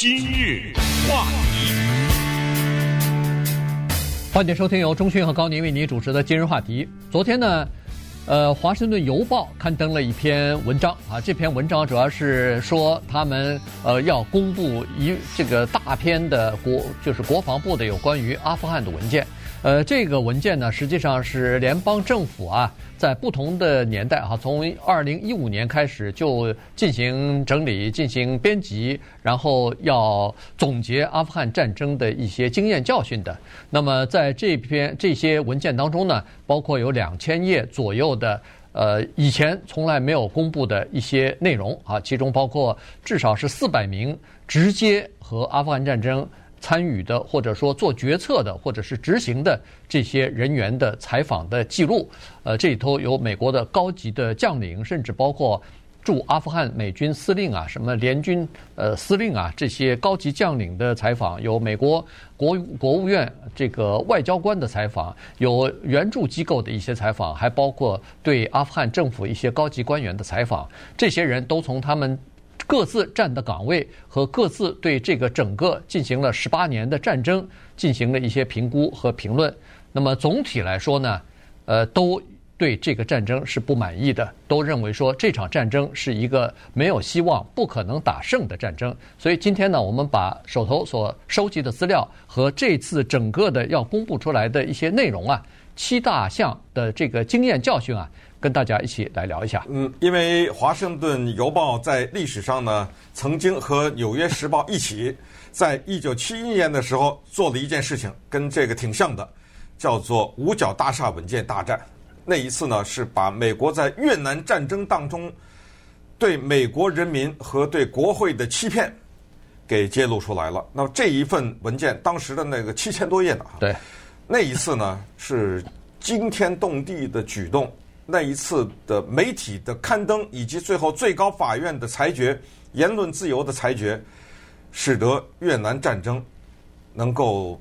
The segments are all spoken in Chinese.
今日话题，欢迎收听由钟迅和高宁为您主持的今日话题。昨天呢，呃，《华盛顿邮报》刊登了一篇文章啊，这篇文章主要是说他们呃要公布一这个大片的国就是国防部的有关于阿富汗的文件。呃，这个文件呢，实际上是联邦政府啊，在不同的年代哈、啊，从二零一五年开始就进行整理、进行编辑，然后要总结阿富汗战争的一些经验教训的。那么在这篇这些文件当中呢，包括有两千页左右的呃以前从来没有公布的一些内容啊，其中包括至少是四百名直接和阿富汗战争。参与的，或者说做决策的，或者是执行的这些人员的采访的记录，呃，这里头有美国的高级的将领，甚至包括驻阿富汗美军司令啊，什么联军呃司令啊，这些高级将领的采访，有美国国国务院这个外交官的采访，有援助机构的一些采访，还包括对阿富汗政府一些高级官员的采访，这些人都从他们。各自站的岗位和各自对这个整个进行了十八年的战争进行了一些评估和评论。那么总体来说呢，呃，都对这个战争是不满意的，都认为说这场战争是一个没有希望、不可能打胜的战争。所以今天呢，我们把手头所收集的资料和这次整个的要公布出来的一些内容啊，七大项的这个经验教训啊。跟大家一起来聊一下。嗯，因为《华盛顿邮报》在历史上呢，曾经和《纽约时报》一起，在一九七一年的时候做了一件事情，跟这个挺像的，叫做“五角大厦文件大战”。那一次呢，是把美国在越南战争当中对美国人民和对国会的欺骗给揭露出来了。那么这一份文件，当时的那个七千多页呢，对，那一次呢是惊天动地的举动。那一次的媒体的刊登，以及最后最高法院的裁决，言论自由的裁决，使得越南战争能够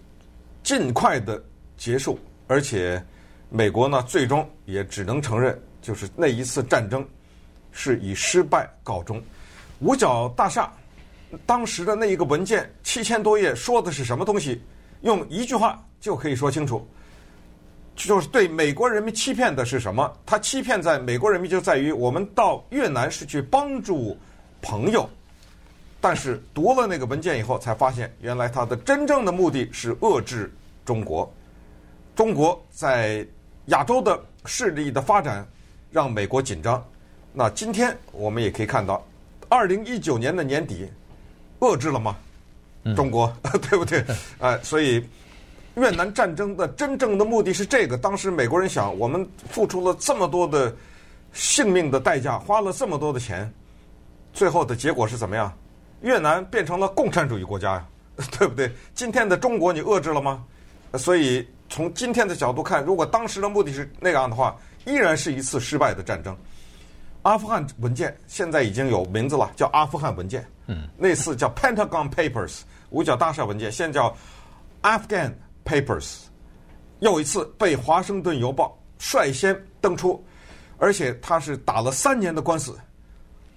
尽快的结束，而且美国呢，最终也只能承认，就是那一次战争是以失败告终。五角大厦当时的那一个文件七千多页，说的是什么东西？用一句话就可以说清楚。就是对美国人民欺骗的是什么？他欺骗在美国人民就在于我们到越南是去帮助朋友，但是读了那个文件以后，才发现原来他的真正的目的是遏制中国。中国在亚洲的势力的发展让美国紧张。那今天我们也可以看到，二零一九年的年底，遏制了吗？中国，对不对？哎，所以。越南战争的真正的目的是这个。当时美国人想，我们付出了这么多的性命的代价，花了这么多的钱，最后的结果是怎么样？越南变成了共产主义国家呀，对不对？今天的中国你遏制了吗？所以从今天的角度看，如果当时的目的是那样的话，依然是一次失败的战争。阿富汗文件现在已经有名字了，叫阿富汗文件。嗯，那次叫 Pentagon Papers，五角大厦文件，现在叫 Afghan。Papers 又一次被《华盛顿邮报》率先登出，而且他是打了三年的官司，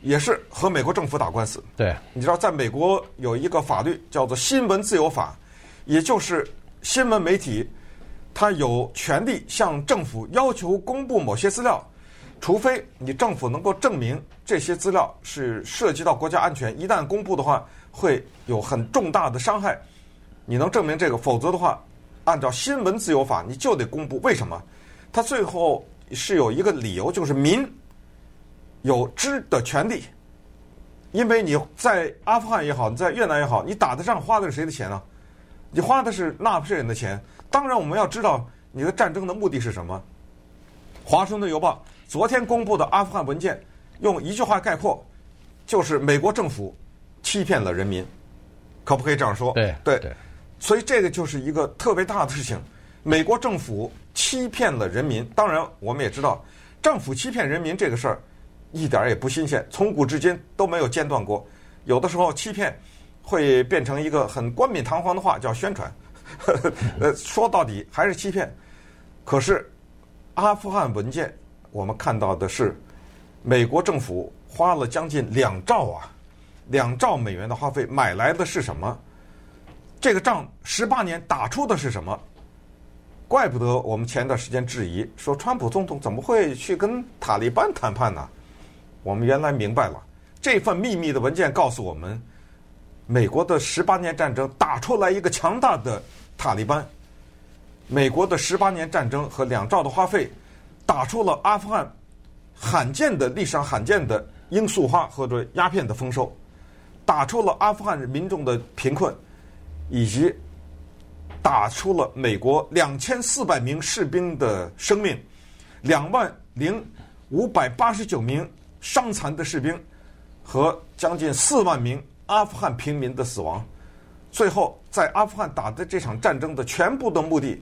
也是和美国政府打官司。对，你知道，在美国有一个法律叫做《新闻自由法》，也就是新闻媒体他有权利向政府要求公布某些资料，除非你政府能够证明这些资料是涉及到国家安全，一旦公布的话会有很重大的伤害。你能证明这个，否则的话。按照新闻自由法，你就得公布。为什么？他最后是有一个理由，就是民有知的权利。因为你在阿富汗也好，你在越南也好，你打的仗花的是谁的钱呢？你花的是纳税人的钱。当然，我们要知道你的战争的目的是什么。华盛顿邮报昨天公布的阿富汗文件，用一句话概括，就是美国政府欺骗了人民。可不可以这样说？对对。对所以这个就是一个特别大的事情，美国政府欺骗了人民。当然，我们也知道，政府欺骗人民这个事儿一点也不新鲜，从古至今都没有间断过。有的时候欺骗会变成一个很冠冕堂皇的话，叫宣传。呃，说到底还是欺骗。可是阿富汗文件，我们看到的是美国政府花了将近两兆啊，两兆美元的花费买来的是什么？这个仗十八年打出的是什么？怪不得我们前一段时间质疑说，川普总统怎么会去跟塔利班谈判呢？我们原来明白了，这份秘密的文件告诉我们，美国的十八年战争打出来一个强大的塔利班。美国的十八年战争和两兆的花费，打出了阿富汗罕见的历史上罕见的罂粟花或者鸦片的丰收，打出了阿富汗民众的贫困。以及打出了美国两千四百名士兵的生命，两万零五百八十九名伤残的士兵，和将近四万名阿富汗平民的死亡，最后在阿富汗打的这场战争的全部的目的，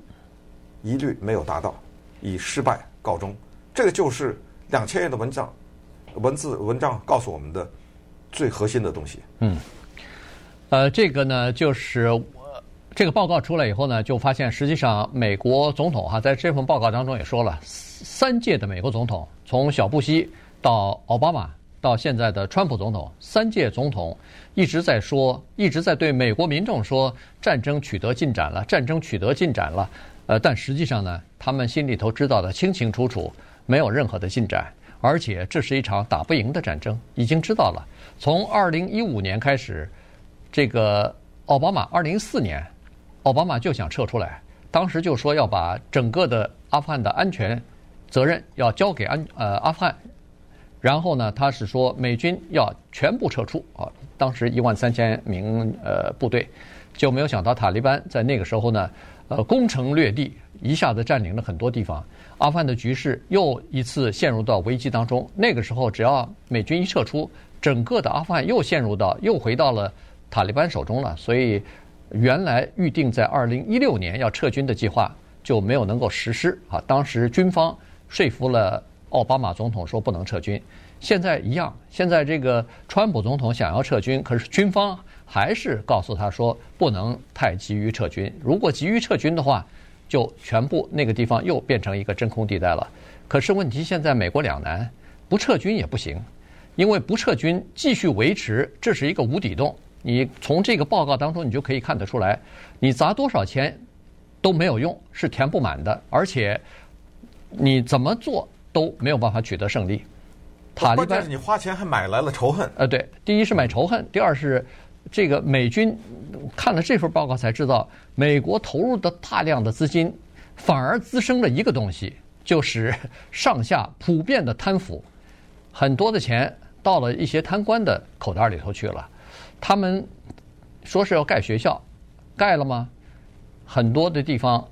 一律没有达到，以失败告终。这个就是两千页的文章，文字文章告诉我们的最核心的东西。嗯。呃，这个呢，就是这个报告出来以后呢，就发现实际上美国总统哈，在这份报告当中也说了，三届的美国总统，从小布希到奥巴马到现在的川普总统，三届总统一直在说，一直在对美国民众说，战争取得进展了，战争取得进展了。呃，但实际上呢，他们心里头知道的清清楚楚，没有任何的进展，而且这是一场打不赢的战争，已经知道了。从二零一五年开始。这个奥巴马二零一四年，奥巴马就想撤出来，当时就说要把整个的阿富汗的安全责任要交给安呃阿富汗，然后呢，他是说美军要全部撤出啊，当时一万三千名呃部队，就没有想到塔利班在那个时候呢，呃攻城略地，一下子占领了很多地方，阿富汗的局势又一次陷入到危机当中。那个时候，只要美军一撤出，整个的阿富汗又陷入到又回到了。塔利班手中了，所以原来预定在二零一六年要撤军的计划就没有能够实施啊。当时军方说服了奥巴马总统说不能撤军，现在一样，现在这个川普总统想要撤军，可是军方还是告诉他说不能太急于撤军。如果急于撤军的话，就全部那个地方又变成一个真空地带了。可是问题现在美国两难，不撤军也不行，因为不撤军继续维持，这是一个无底洞。你从这个报告当中，你就可以看得出来，你砸多少钱都没有用，是填不满的，而且你怎么做都没有办法取得胜利。塔利班，关键是你花钱还买来了仇恨。呃，对，第一是买仇恨，第二是这个美军看了这份报告才知道，美国投入的大量的资金反而滋生了一个东西，就是上下普遍的贪腐，很多的钱到了一些贪官的口袋里头去了。他们说是要盖学校，盖了吗？很多的地方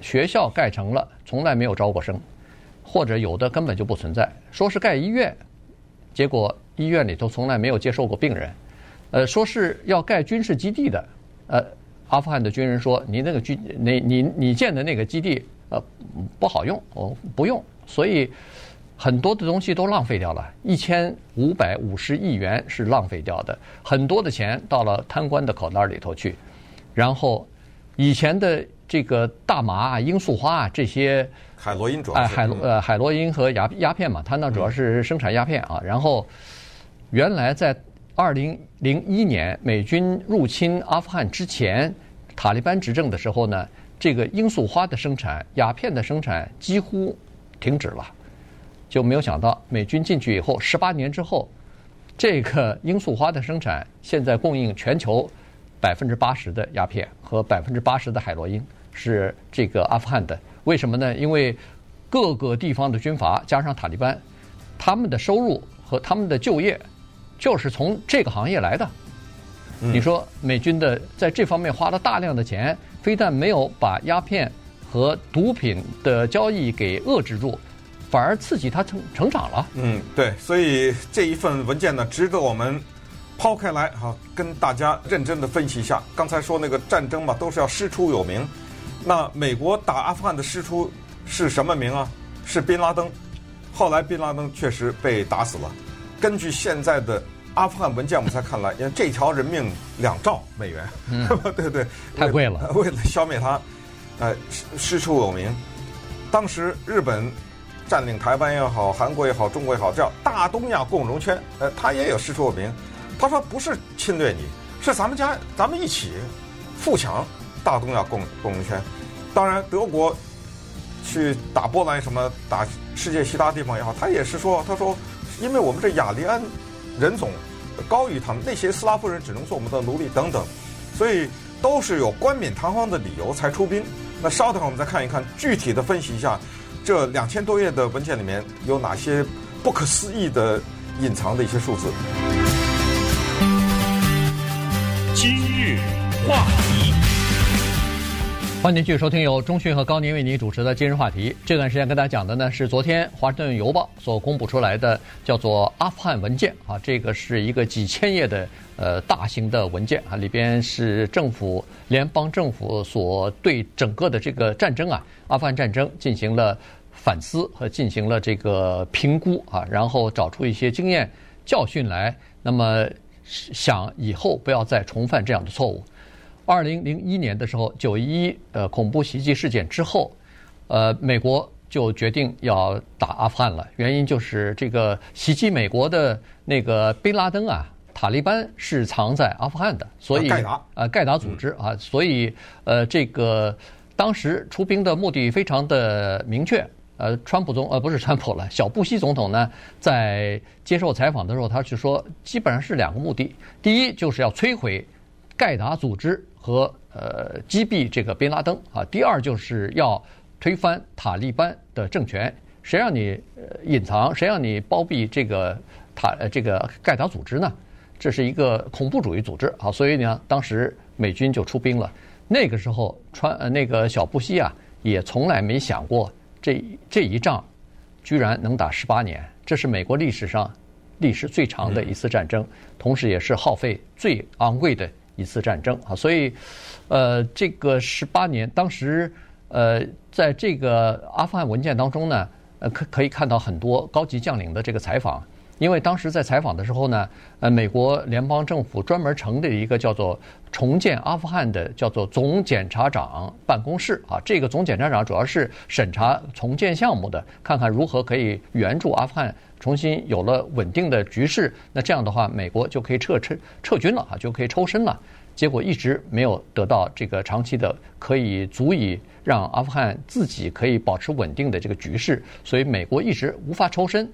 学校盖成了，从来没有招过生，或者有的根本就不存在。说是盖医院，结果医院里头从来没有接受过病人。呃，说是要盖军事基地的，呃，阿富汗的军人说：“你那个军，你你你建的那个基地，呃，不好用，我，不用。”所以。很多的东西都浪费掉了，一千五百五十亿元是浪费掉的，很多的钱到了贪官的口袋里头去。然后，以前的这个大麻啊、罂粟花啊这些，海洛因主要是，哎，海洛呃海洛因和鸦鸦片嘛，它那主要是生产鸦片啊。然后，原来在二零零一年美军入侵阿富汗之前，塔利班执政的时候呢，这个罂粟花的生产、鸦片的生产几乎停止了。就没有想到，美军进去以后，十八年之后，这个罂粟花的生产现在供应全球百分之八十的鸦片和百分之八十的海洛因是这个阿富汗的。为什么呢？因为各个地方的军阀加上塔利班，他们的收入和他们的就业就是从这个行业来的。你说美军的在这方面花了大量的钱，非但没有把鸦片和毒品的交易给遏制住。反而刺激他成成长了。嗯，对，所以这一份文件呢，值得我们抛开来哈，跟大家认真的分析一下。刚才说那个战争嘛，都是要师出有名。那美国打阿富汗的师出是什么名啊？是宾拉登。后来宾拉登确实被打死了。根据现在的阿富汗文件，我们才看来，因为这条人命两兆美元，嗯、对对，太贵了。为了消灭他，呃，师出有名。当时日本。占领台湾也好，韩国也好，中国也好，叫大东亚共荣圈，呃，他也有师出有名。他说不是侵略你，是咱们家咱们一起富强大东亚共共荣圈。当然，德国去打波兰什么打世界其他地方也好，他也是说，他说因为我们这雅利安人种高于他们，那些斯拉夫人只能做我们的奴隶等等，所以都是有冠冕堂皇的理由才出兵。那稍等我们再看一看具体的分析一下，这两千多页的文件里面有哪些不可思议的隐藏的一些数字。今日话题。欢迎继续收听由中讯和高宁为您主持的今日话题。这段时间跟大家讲的呢是昨天《华盛顿邮报》所公布出来的叫做阿富汗文件啊，这个是一个几千页的呃大型的文件啊，里边是政府联邦政府所对整个的这个战争啊，阿富汗战争进行了反思和进行了这个评估啊，然后找出一些经验教训来，那么想以后不要再重犯这样的错误。二零零一年的时候，九一一呃恐怖袭击事件之后，呃，美国就决定要打阿富汗了。原因就是这个袭击美国的那个贝拉登啊，塔利班是藏在阿富汗的，所以呃，盖达组织啊，所以呃，这个当时出兵的目的非常的明确。呃，川普总呃不是川普了，小布希总统呢，在接受采访的时候，他是说基本上是两个目的，第一就是要摧毁盖达组织。和呃击毙这个宾拉登啊，第二就是要推翻塔利班的政权。谁让你隐藏？谁让你包庇这个塔呃这个盖达组织呢？这是一个恐怖主义组织啊！所以呢，当时美军就出兵了。那个时候，川呃那个小布希啊，也从来没想过这这一仗居然能打十八年。这是美国历史上历史最长的一次战争，同时也是耗费最昂贵的。一次战争啊，所以，呃，这个十八年，当时，呃，在这个阿富汗文件当中呢，呃，可可以看到很多高级将领的这个采访，因为当时在采访的时候呢，呃，美国联邦政府专门成立一个叫做重建阿富汗的叫做总检察长办公室啊，这个总检察长主要是审查重建项目的，看看如何可以援助阿富汗。重新有了稳定的局势，那这样的话，美国就可以撤撤撤军了啊，就可以抽身了。结果一直没有得到这个长期的可以足以让阿富汗自己可以保持稳定的这个局势，所以美国一直无法抽身。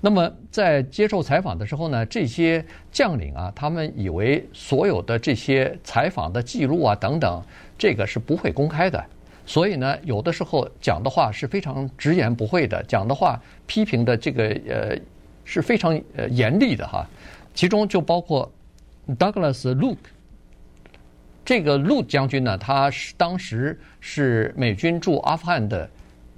那么在接受采访的时候呢，这些将领啊，他们以为所有的这些采访的记录啊等等，这个是不会公开的。所以呢，有的时候讲的话是非常直言不讳的，讲的话批评的这个呃是非常呃严厉的哈。其中就包括 Douglas Luke 这个陆将军呢，他是当时是美军驻阿富汗的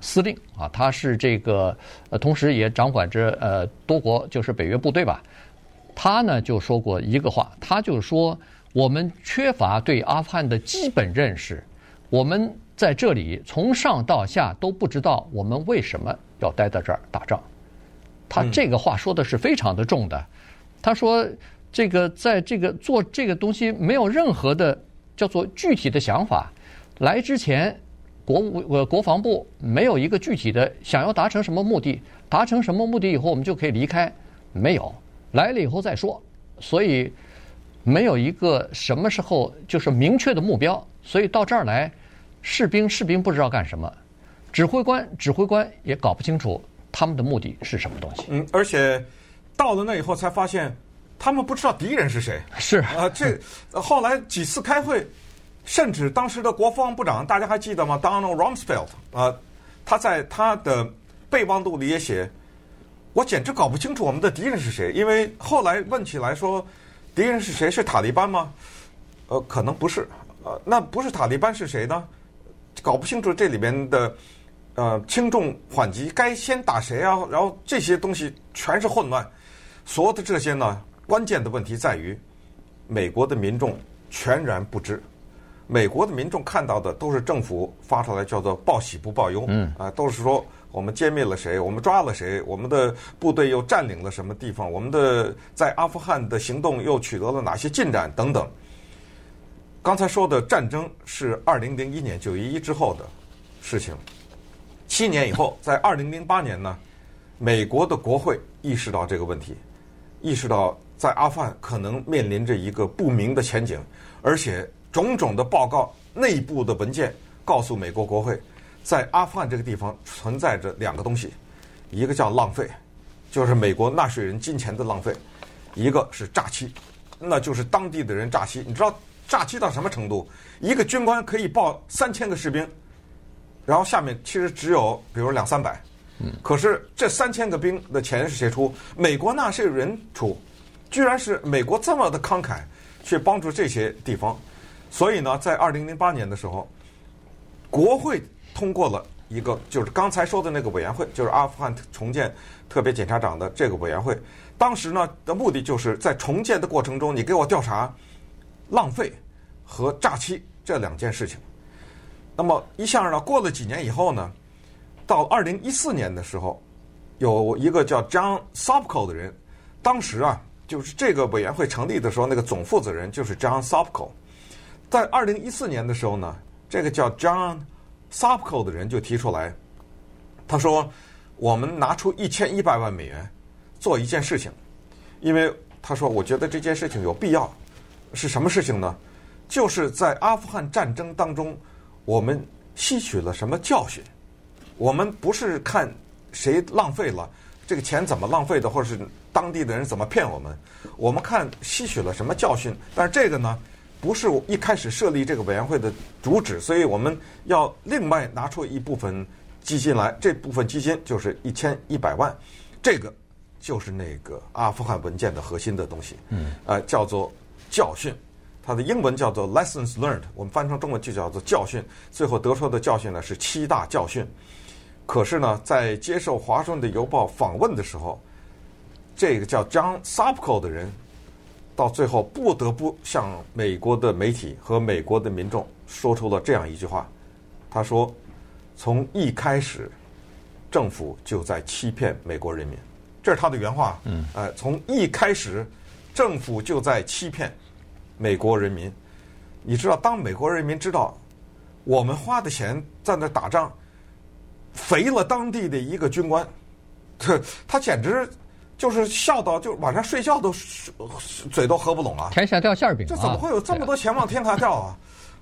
司令啊，他是这个呃同时也掌管着呃多国就是北约部队吧。他呢就说过一个话，他就说我们缺乏对阿富汗的基本认识，我们。在这里，从上到下都不知道我们为什么要待在这儿打仗。他这个话说的是非常的重的。他说，这个在这个做这个东西没有任何的叫做具体的想法。来之前，国务呃国防部没有一个具体的想要达成什么目的，达成什么目的以后我们就可以离开，没有。来了以后再说，所以没有一个什么时候就是明确的目标。所以到这儿来。士兵，士兵不知道干什么；指挥官，指挥官也搞不清楚他们的目的是什么东西。嗯，而且到了那以后才发现，他们不知道敌人是谁。是啊，这后来几次开会，甚至当时的国防部长，大家还记得吗？Donald Rumsfeld 啊，他在他的备忘录里也写：“我简直搞不清楚我们的敌人是谁。”因为后来问起来说，敌人是谁？是塔利班吗？呃，可能不是。呃，那不是塔利班是谁呢？搞不清楚这里边的呃轻重缓急，该先打谁啊？然后这些东西全是混乱。所有的这些呢，关键的问题在于美国的民众全然不知。美国的民众看到的都是政府发出来叫做报喜不报忧，嗯啊，都是说我们歼灭了谁，我们抓了谁，我们的部队又占领了什么地方，我们的在阿富汗的行动又取得了哪些进展等等。刚才说的战争是二零零一年九一一之后的事情，七年以后，在二零零八年呢，美国的国会意识到这个问题，意识到在阿富汗可能面临着一个不明的前景，而且种种的报告、内部的文件告诉美国国会，在阿富汗这个地方存在着两个东西，一个叫浪费，就是美国纳税人金钱的浪费；一个是诈欺，那就是当地的人诈欺。你知道诈欺到什么程度？一个军官可以报三千个士兵，然后下面其实只有比如两三百。可是这三千个兵的钱是谁出？美国纳税人出，居然是美国这么的慷慨，去帮助这些地方。所以呢，在二零零八年的时候，国会通过了一个，就是刚才说的那个委员会，就是阿富汗重建特别检察长的这个委员会。当时呢的目的就是在重建的过程中，你给我调查浪费和诈欺这两件事情。那么一下呢，过了几年以后呢？到二零一四年的时候，有一个叫 John Sopko 的人，当时啊，就是这个委员会成立的时候，那个总负责人就是 John Sopko。在二零一四年的时候呢，这个叫 John Sopko 的人就提出来，他说：“我们拿出一千一百万美元做一件事情，因为他说我觉得这件事情有必要。是什么事情呢？就是在阿富汗战争当中，我们吸取了什么教训？”我们不是看谁浪费了这个钱怎么浪费的，或者是当地的人怎么骗我们，我们看吸取了什么教训。但是这个呢，不是一开始设立这个委员会的主旨，所以我们要另外拿出一部分基金来，这部分基金就是一千一百万，这个就是那个阿富汗文件的核心的东西，嗯，呃，叫做教训，它的英文叫做 lessons learned，我们翻成中文就叫做教训。最后得出的教训呢是七大教训。可是呢，在接受《华盛顿邮报》访问的时候，这个叫 John Sopko 的人，到最后不得不向美国的媒体和美国的民众说出了这样一句话：“他说，从一开始，政府就在欺骗美国人民。”这是他的原话。嗯。呃，从一开始，政府就在欺骗美国人民。你知道，当美国人民知道我们花的钱在那打仗。肥了当地的一个军官，他他简直就是笑到就晚上睡觉都嘴都合不拢啊！天下掉馅饼，这怎么会有这么多钱往天上掉啊？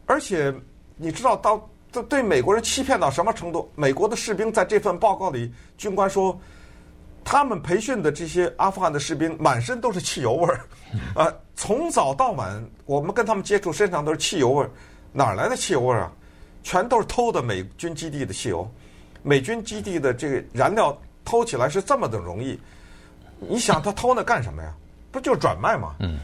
而且你知道到这对美国人欺骗到什么程度？美国的士兵在这份报告里，军官说，他们培训的这些阿富汗的士兵满身都是汽油味儿，啊，从早到晚我们跟他们接触，身上都是汽油味儿，哪来的汽油味儿啊？全都是偷的美军基地的汽油。美军基地的这个燃料偷起来是这么的容易，你想他偷那干什么呀？不就是转卖吗？嗯，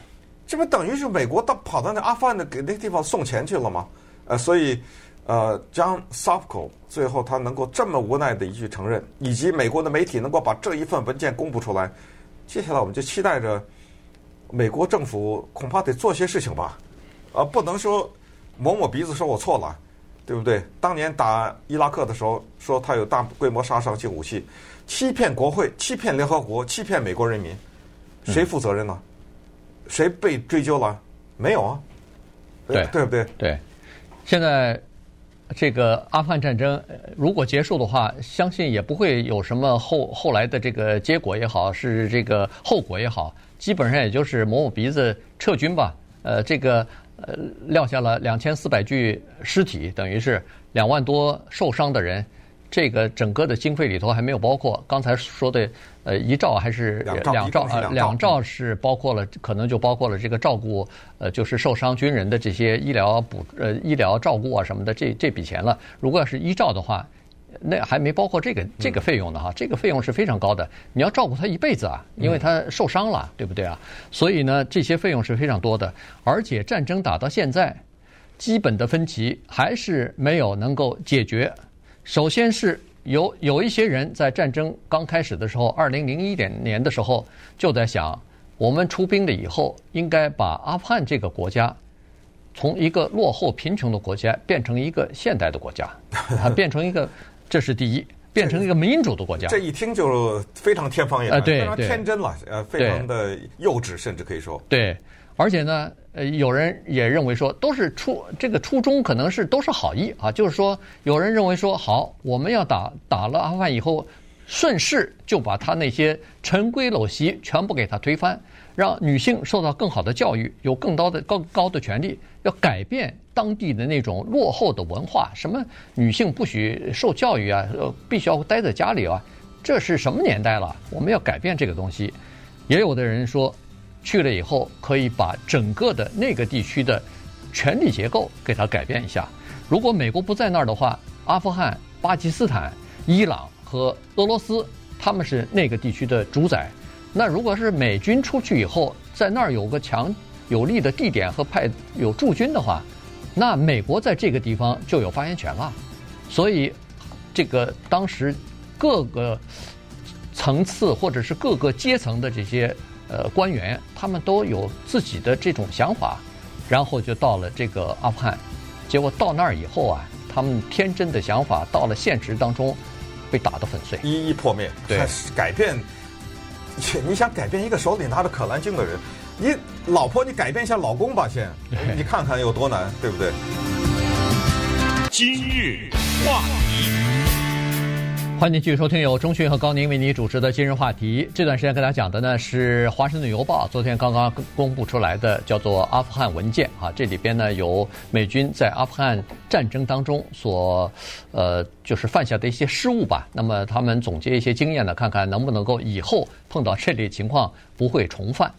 这不等于是美国到跑到那阿富汗的给那个地方送钱去了吗？呃，所以呃，John Sopko 最后他能够这么无奈的一句承认，以及美国的媒体能够把这一份文件公布出来，接下来我们就期待着美国政府恐怕得做些事情吧，啊，不能说抹抹鼻子说我错了。对不对？当年打伊拉克的时候，说他有大规模杀伤性武器，欺骗国会，欺骗联合国，欺骗美国人民，谁负责任呢？谁被追究了？没有啊。对，对不对？对。现在这个阿富汗战争如果结束的话，相信也不会有什么后后来的这个结果也好，是这个后果也好，基本上也就是抹抹鼻子撤军吧。呃，这个。呃，撂下了两千四百具尸体，等于是两万多受伤的人。这个整个的经费里头还没有包括刚才说的呃一兆还是两兆啊？两兆，是包括了，可能就包括了这个照顾呃，就是受伤军人的这些医疗补呃医疗照顾啊什么的这这笔钱了。如果要是一兆的话。那还没包括这个这个费用呢哈，这个费用是非常高的，你要照顾他一辈子啊，因为他受伤了，对不对啊？所以呢，这些费用是非常多的，而且战争打到现在，基本的分歧还是没有能够解决。首先是有有一些人在战争刚开始的时候，二零零一点年的时候就在想，我们出兵了以后，应该把阿富汗这个国家从一个落后贫穷的国家变成一个现代的国家，啊，变成一个。这是第一，变成一个民主的国家。这，一听就非常天方夜谭，对非常天真了，呃，非常的幼稚，甚至可以说。对，而且呢，呃，有人也认为说，都是初这个初衷可能是都是好意啊，就是说，有人认为说，好，我们要打打了阿富汗以后，顺势就把他那些陈规陋习全部给他推翻，让女性受到更好的教育，有更高的更高的权利，要改变当地的那种落后的文化，什么女性不许受教育啊，呃，必须要待在家里啊，这是什么年代了？我们要改变这个东西。也有的人说，去了以后可以把整个的那个地区的权力结构给它改变一下。如果美国不在那儿的话，阿富汗、巴基斯坦、伊朗。和俄罗斯，他们是那个地区的主宰。那如果是美军出去以后，在那儿有个强有力的地点和派有驻军的话，那美国在这个地方就有发言权了。所以，这个当时各个层次或者是各个阶层的这些呃官员，他们都有自己的这种想法，然后就到了这个阿富汗。结果到那儿以后啊，他们天真的想法到了现实当中。被打得粉碎，一一破灭。对，改变，你想改变一个手里拿着可兰经的人，你老婆，你改变一下老公吧，先，你看看有多难，对不对？今日话题。欢迎继续收听由钟讯和高宁为你主持的今日话题。这段时间跟大家讲的呢是《华盛顿邮报》昨天刚刚公布出来的，叫做阿富汗文件啊。这里边呢有美军在阿富汗战争当中所呃就是犯下的一些失误吧。那么他们总结一些经验呢，看看能不能够以后碰到这类情况不会重犯。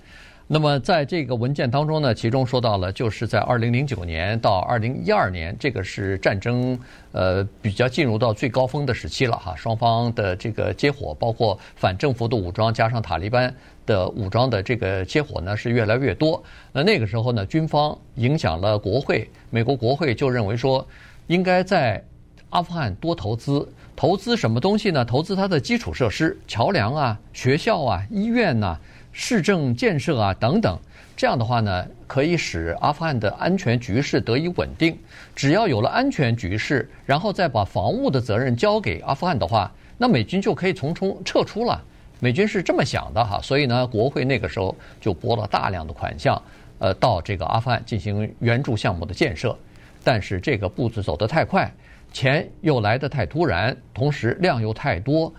那么，在这个文件当中呢，其中说到了，就是在二零零九年到二零一二年，这个是战争呃比较进入到最高峰的时期了哈。双方的这个接火，包括反政府的武装加上塔利班的武装的这个接火呢，是越来越多。那那个时候呢，军方影响了国会，美国国会就认为说，应该在阿富汗多投资，投资什么东西呢？投资它的基础设施，桥梁啊、学校啊、医院呐、市政建设啊，等等，这样的话呢，可以使阿富汗的安全局势得以稳定。只要有了安全局势，然后再把防务的责任交给阿富汗的话，那美军就可以从中撤出了。美军是这么想的哈，所以呢，国会那个时候就拨了大量的款项，呃，到这个阿富汗进行援助项目的建设。但是这个步子走得太快，钱又来得太突然，同时量又太多，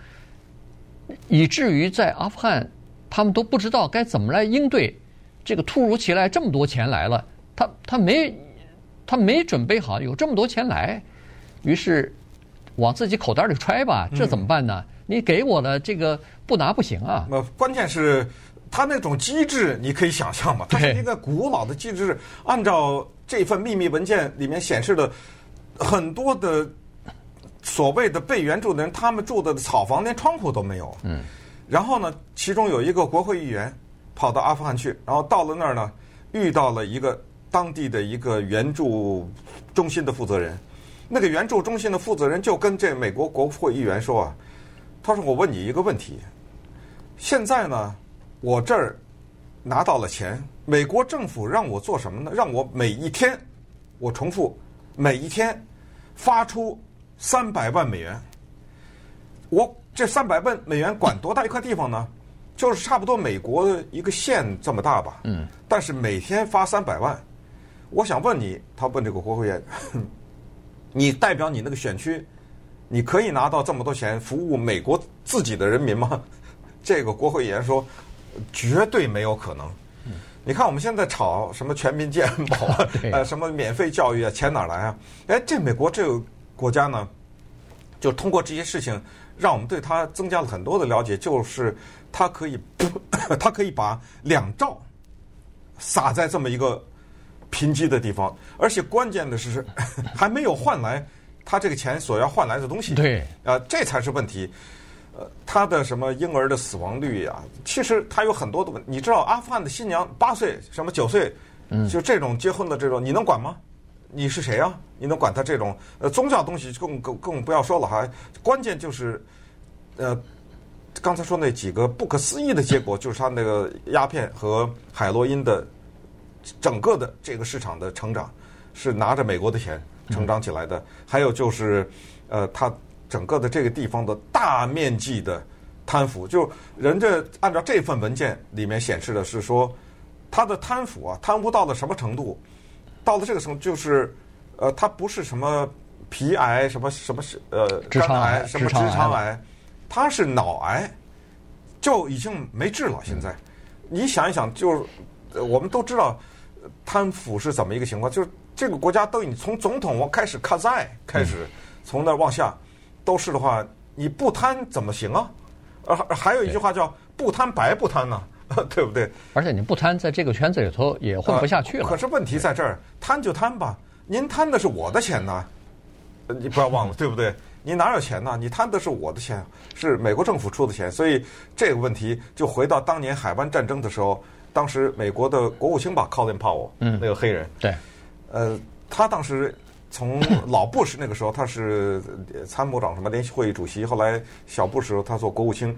以至于在阿富汗。他们都不知道该怎么来应对这个突如其来这么多钱来了，他他没他没准备好有这么多钱来，于是往自己口袋里揣吧，这怎么办呢？你给我的这个不拿不行啊！那关键是他那种机制，你可以想象嘛，它是一个古老的机制。按照这份秘密文件里面显示的，很多的所谓的被援助的人，他们住的草房连窗户都没有。嗯。然后呢，其中有一个国会议员跑到阿富汗去，然后到了那儿呢，遇到了一个当地的一个援助中心的负责人。那个援助中心的负责人就跟这美国国会议员说啊，他说：“我问你一个问题，现在呢，我这儿拿到了钱，美国政府让我做什么呢？让我每一天，我重复，每一天发出三百万美元，我。”这三百万美元管多大一块地方呢？就是差不多美国一个县这么大吧。嗯。但是每天发三百万，我想问你，他问这个国会员，你代表你那个选区，你可以拿到这么多钱服务美国自己的人民吗？这个国会议员说，绝对没有可能。嗯。你看我们现在炒什么全民健保啊，呃，什么免费教育啊，钱哪来啊？哎，这美国这个国家呢，就通过这些事情。让我们对他增加了很多的了解，就是他可以，他可以把两兆撒在这么一个贫瘠的地方，而且关键的是 还没有换来他这个钱所要换来的东西。对，啊，这才是问题。呃，他的什么婴儿的死亡率呀？其实他有很多的问题。你知道阿富汗的新娘八岁，什么九岁，就这种结婚的这种，你能管吗？你是谁啊？你能管他这种呃宗教东西更更更不要说了哈。关键就是，呃，刚才说那几个不可思议的结果，就是他那个鸦片和海洛因的整个的这个市场的成长是拿着美国的钱成长起来的。还有就是，呃，他整个的这个地方的大面积的贪腐，就人家按照这份文件里面显示的是说，他的贪腐啊，贪污到了什么程度？到了这个时候，就是，呃，它不是什么皮癌，什么什么是呃，肝癌，什么直肠癌，他是脑癌，就已经没治了。现在，嗯、你想一想，就是我们都知道贪腐是怎么一个情况，就是这个国家都已经从总统往开始卡在开始，从那往下都是的话，你不贪怎么行啊？呃，还有一句话叫“不贪白不贪”呢，对不对？而且你不贪，在这个圈子里头也混不下去了。可是问题在这儿，贪就贪吧，您贪的是我的钱呢，你不要忘了，对不对？你哪有钱呢？你贪的是我的钱，是美国政府出的钱，所以这个问题就回到当年海湾战争的时候，当时美国的国务卿吧，Colin Powell，嗯，那个黑人，对，呃，他当时。从老布什那个时候，他是参谋长什么联席会议主席，后来小布什他做国务卿。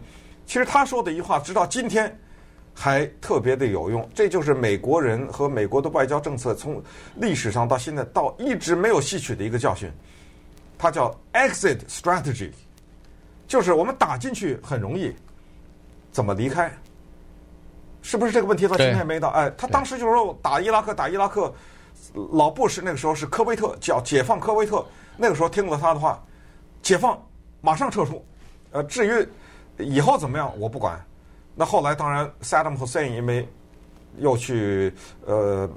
其实他说的一句话，直到今天还特别的有用。这就是美国人和美国的外交政策从历史上到现在到一直没有吸取的一个教训。它叫 exit strategy，就是我们打进去很容易，怎么离开？是不是这个问题到今天还没到？哎，他当时就是说打伊拉克，打伊拉克。老布什那个时候是科威特叫解放科威特，那个时候听了他的话，解放马上撤出。呃，至于以后怎么样，我不管。那后来当然，Saddam Hussein 因为又去呃，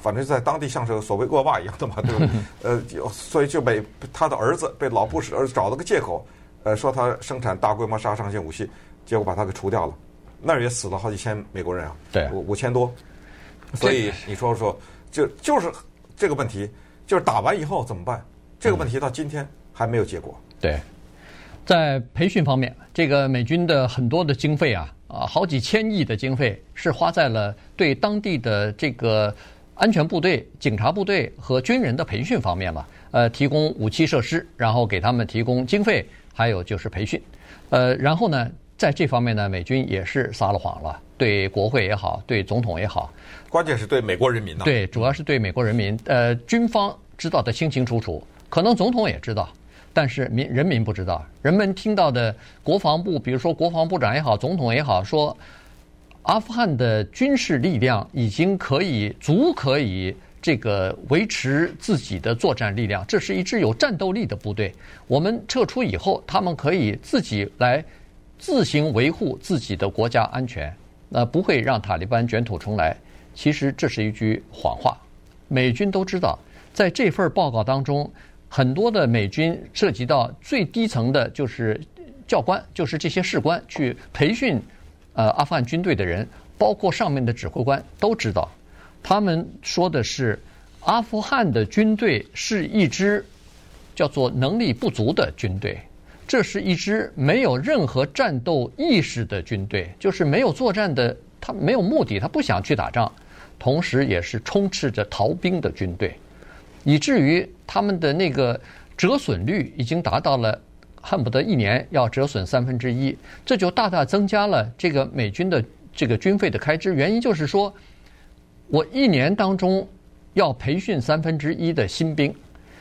反正在当地像是所谓恶霸一样的嘛，对吧？呃，所以就被他的儿子被老布什儿子找了个借口，呃，说他生产大规模杀伤性武器，结果把他给除掉了。那儿也死了好几千美国人啊，对，五五千多。所以你说说。就就是这个问题，就是打完以后怎么办？这个问题到今天还没有结果。对，在培训方面，这个美军的很多的经费啊，啊，好几千亿的经费是花在了对当地的这个安全部队、警察部队和军人的培训方面嘛。呃，提供武器设施，然后给他们提供经费，还有就是培训。呃，然后呢，在这方面呢，美军也是撒了谎了，对国会也好，对总统也好。关键是对美国人民的，对，主要是对美国人民。呃，军方知道的清清楚楚，可能总统也知道，但是民人民不知道。人们听到的国防部，比如说国防部长也好，总统也好，说阿富汗的军事力量已经可以足可以这个维持自己的作战力量，这是一支有战斗力的部队。我们撤出以后，他们可以自己来自行维护自己的国家安全，那不会让塔利班卷土重来。其实这是一句谎话，美军都知道，在这份报告当中，很多的美军涉及到最低层的，就是教官，就是这些士官去培训，呃，阿富汗军队的人，包括上面的指挥官都知道，他们说的是，阿富汗的军队是一支叫做能力不足的军队，这是一支没有任何战斗意识的军队，就是没有作战的，他没有目的，他不想去打仗。同时，也是充斥着逃兵的军队，以至于他们的那个折损率已经达到了恨不得一年要折损三分之一，这就大大增加了这个美军的这个军费的开支。原因就是说，我一年当中要培训三分之一的新兵，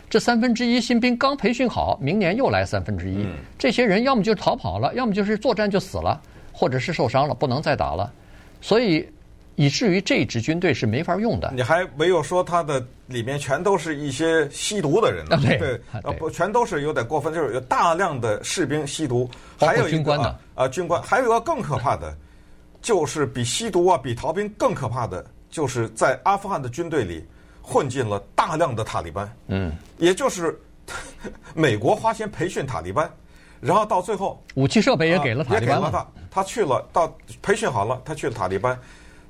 这三分之一新兵刚培训好，明年又来三分之一，这些人要么就逃跑了，要么就是作战就死了，或者是受伤了，不能再打了，所以。以至于这支军队是没法用的。你还没有说他的里面全都是一些吸毒的人？对，呃，不，全都是有点过分，就是有大量的士兵吸毒，还有军官呢。啊，军官，还有一个更可怕的，就是比吸毒啊，比逃兵更可怕的，就是在阿富汗的军队里混进了大量的塔利班。嗯，也就是 美国花钱培训塔利班，然后到最后武器设备也给了塔利班了。也给了他，他去了，到培训好了，他去了塔利班。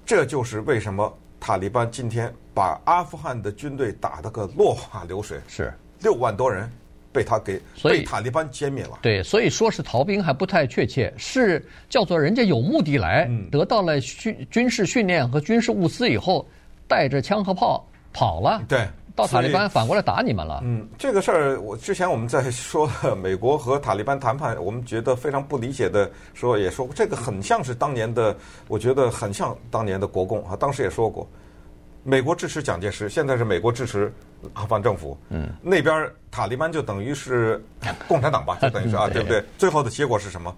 这就是为什么塔利班今天把阿富汗的军队打得个落花流水，是六万多人被他给被塔利班歼灭了。对，所以说是逃兵还不太确切，是叫做人家有目的来，得到了训军事训练和军事物资以后，带着枪和炮跑了。对。到塔利班反过来打你们了。嗯，这个事儿，我之前我们在说美国和塔利班谈判，我们觉得非常不理解的时候也说过，这个很像是当年的，我觉得很像当年的国共啊。当时也说过，美国支持蒋介石，现在是美国支持阿富汗政府。嗯，那边塔利班就等于是共产党吧，就等于是啊，对不对？最后的结果是什么？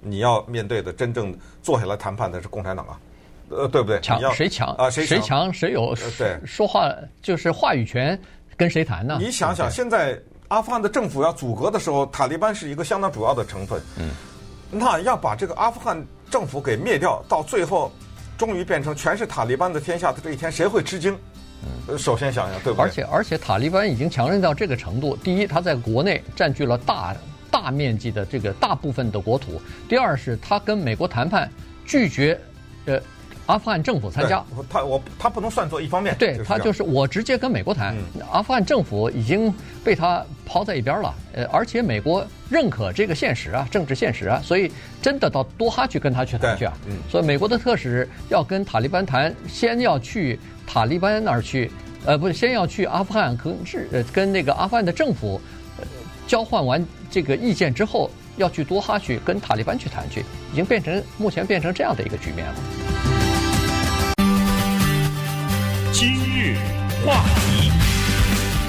你要面对的真正坐下来谈判的是共产党啊。呃，对不对？强谁强啊？谁谁强谁有对说话就是话语权，跟谁谈呢？你想想，现在阿富汗的政府要阻隔的时候，塔利班是一个相当主要的成分。嗯，那要把这个阿富汗政府给灭掉，到最后终于变成全是塔利班的天下的这一天，谁会吃惊？嗯，首先想想，对不对？而且而且，塔利班已经强韧到这个程度：第一，他在国内占据了大大面积的这个大部分的国土；第二，是他跟美国谈判，拒绝呃。阿富汗政府参加，他我他不能算作一方面，对他就是我直接跟美国谈，嗯、阿富汗政府已经被他抛在一边了，呃，而且美国认可这个现实啊，政治现实啊，所以真的到多哈去跟他去谈去啊，嗯，所以美国的特使要跟塔利班谈，先要去塔利班那儿去，呃，不是先要去阿富汗跟是呃跟那个阿富汗的政府，呃，交换完这个意见之后，要去多哈去跟塔利班去谈去，已经变成目前变成这样的一个局面了。话题，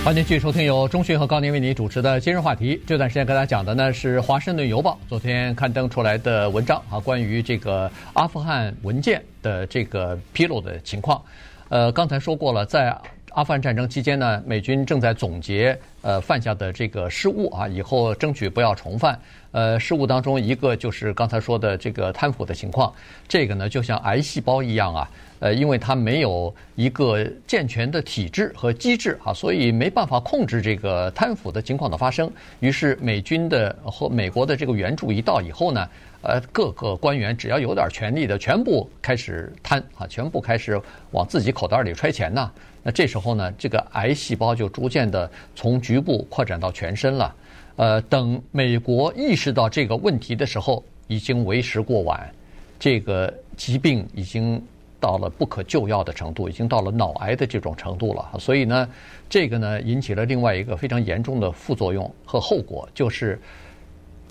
欢迎继续收听由中讯和高宁为您主持的今日话题。这段时间跟大家讲的呢是《华盛顿邮报》昨天刊登出来的文章啊，关于这个阿富汗文件的这个披露的情况。呃，刚才说过了，在阿富汗战争期间呢，美军正在总结呃犯下的这个失误啊，以后争取不要重犯。呃，失误当中一个就是刚才说的这个贪腐的情况，这个呢就像癌细胞一样啊。呃，因为它没有一个健全的体制和机制啊，所以没办法控制这个贪腐的情况的发生。于是美军的和美国的这个援助一到以后呢，呃，各个官员只要有点权力的，全部开始贪啊，全部开始往自己口袋里揣钱呐。那这时候呢，这个癌细胞就逐渐的从局部扩展到全身了。呃，等美国意识到这个问题的时候，已经为时过晚，这个疾病已经。到了不可救药的程度，已经到了脑癌的这种程度了。所以呢，这个呢引起了另外一个非常严重的副作用和后果，就是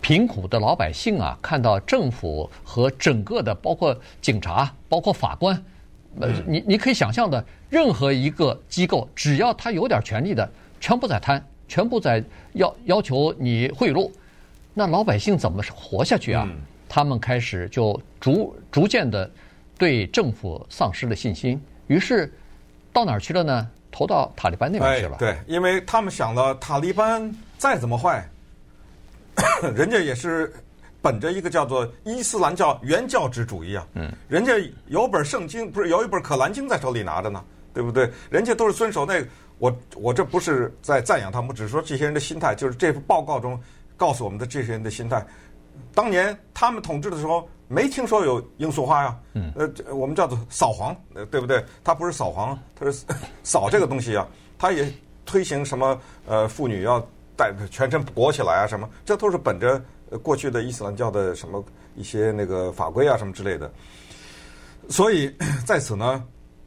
贫苦的老百姓啊，看到政府和整个的包括警察、包括法官，呃，你你可以想象的，任何一个机构，只要他有点权利的，全部在贪，全部在要要求你贿赂，那老百姓怎么活下去啊？他们开始就逐逐渐的。对政府丧失了信心，于是到哪儿去了呢？投到塔利班那边去了。哎。对，因为他们想了，塔利班再怎么坏，人家也是本着一个叫做伊斯兰教原教旨主义啊。嗯。人家有本圣经，不是有一本可兰经在手里拿着呢，对不对？人家都是遵守那个。我我这不是在赞扬他们，只是说这些人的心态，就是这份报告中告诉我们的这些人的心态。当年他们统治的时候。没听说有罂粟花呀，呃，我们叫做扫黄，对不对？他不是扫黄，他是扫这个东西啊。他也推行什么呃，妇女要带全身裹起来啊，什么，这都是本着过去的伊斯兰教的什么一些那个法规啊，什么之类的。所以 在此呢，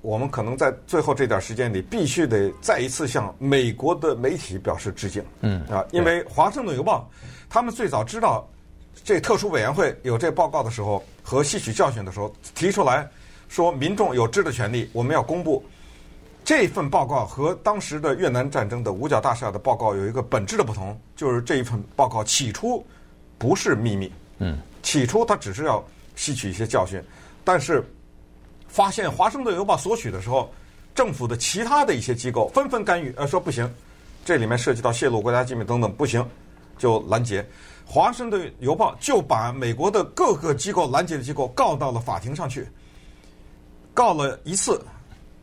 我们可能在最后这点时间里，必须得再一次向美国的媒体表示致敬。嗯啊，因为《华盛顿邮报》他们最早知道。这特殊委员会有这报告的时候和吸取教训的时候，提出来说民众有知的权利，我们要公布这份报告和当时的越南战争的五角大厦的报告有一个本质的不同，就是这一份报告起初不是秘密，嗯，起初他只是要吸取一些教训，但是发现华盛顿邮报索取的时候，政府的其他的一些机构纷纷干预，呃，说不行，这里面涉及到泄露国家机密等等，不行，就拦截。华盛顿邮报就把美国的各个机构拦截的机构告到了法庭上去，告了一次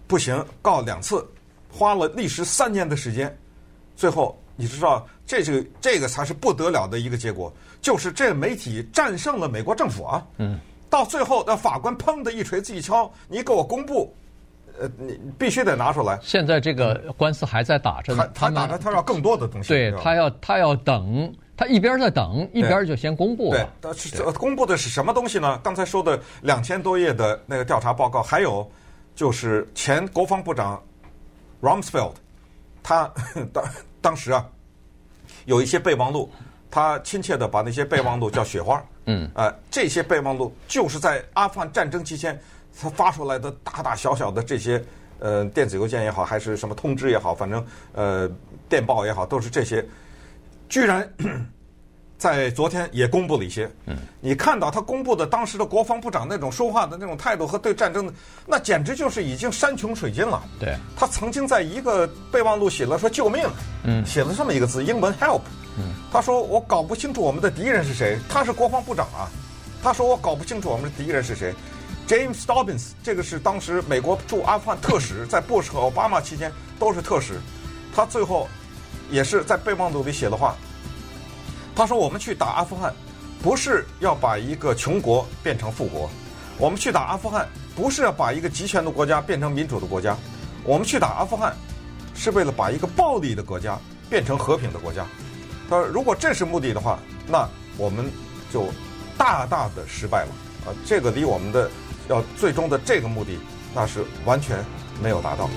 不行，告两次，花了历时三年的时间，最后你知道这是这个才是不得了的一个结果，就是这媒体战胜了美国政府啊！嗯，到最后那法官砰的一锤子一敲，你给我公布，呃，你必须得拿出来。现在这个官司还在打着呢，他他打着他要更多的东西，对他要他要等。他一边在等，一边就先公布。对，但是公布的是什么东西呢？刚才说的两千多页的那个调查报告，还有就是前国防部长 Rumsfeld，他 当当时啊有一些备忘录，他亲切的把那些备忘录叫“雪花”。嗯。呃，这些备忘录就是在阿富汗战争期间他发出来的大大小小的这些呃电子邮件也好，还是什么通知也好，反正呃电报也好，都是这些。居然 在昨天也公布了一些，嗯，你看到他公布的当时的国防部长那种说话的那种态度和对战争的，那简直就是已经山穷水尽了。对，他曾经在一个备忘录写了说救命，嗯，写了这么一个字，英文 help，嗯，他说我搞不清楚我们的敌人是谁，他是国防部长啊，他说我搞不清楚我们的敌人是谁。James Dobbins，这个是当时美国驻阿富汗特使，在布什和奥巴马期间都是特使。他最后也是在备忘录里写的话，他说：“我们去打阿富汗，不是要把一个穷国变成富国；我们去打阿富汗，不是要把一个集权的国家变成民主的国家；我们去打阿富汗，是为了把一个暴力的国家变成和平的国家。”他说：“如果这是目的的话，那我们就大大的失败了啊！这个离我们的。”要最终的这个目的，那是完全没有达到。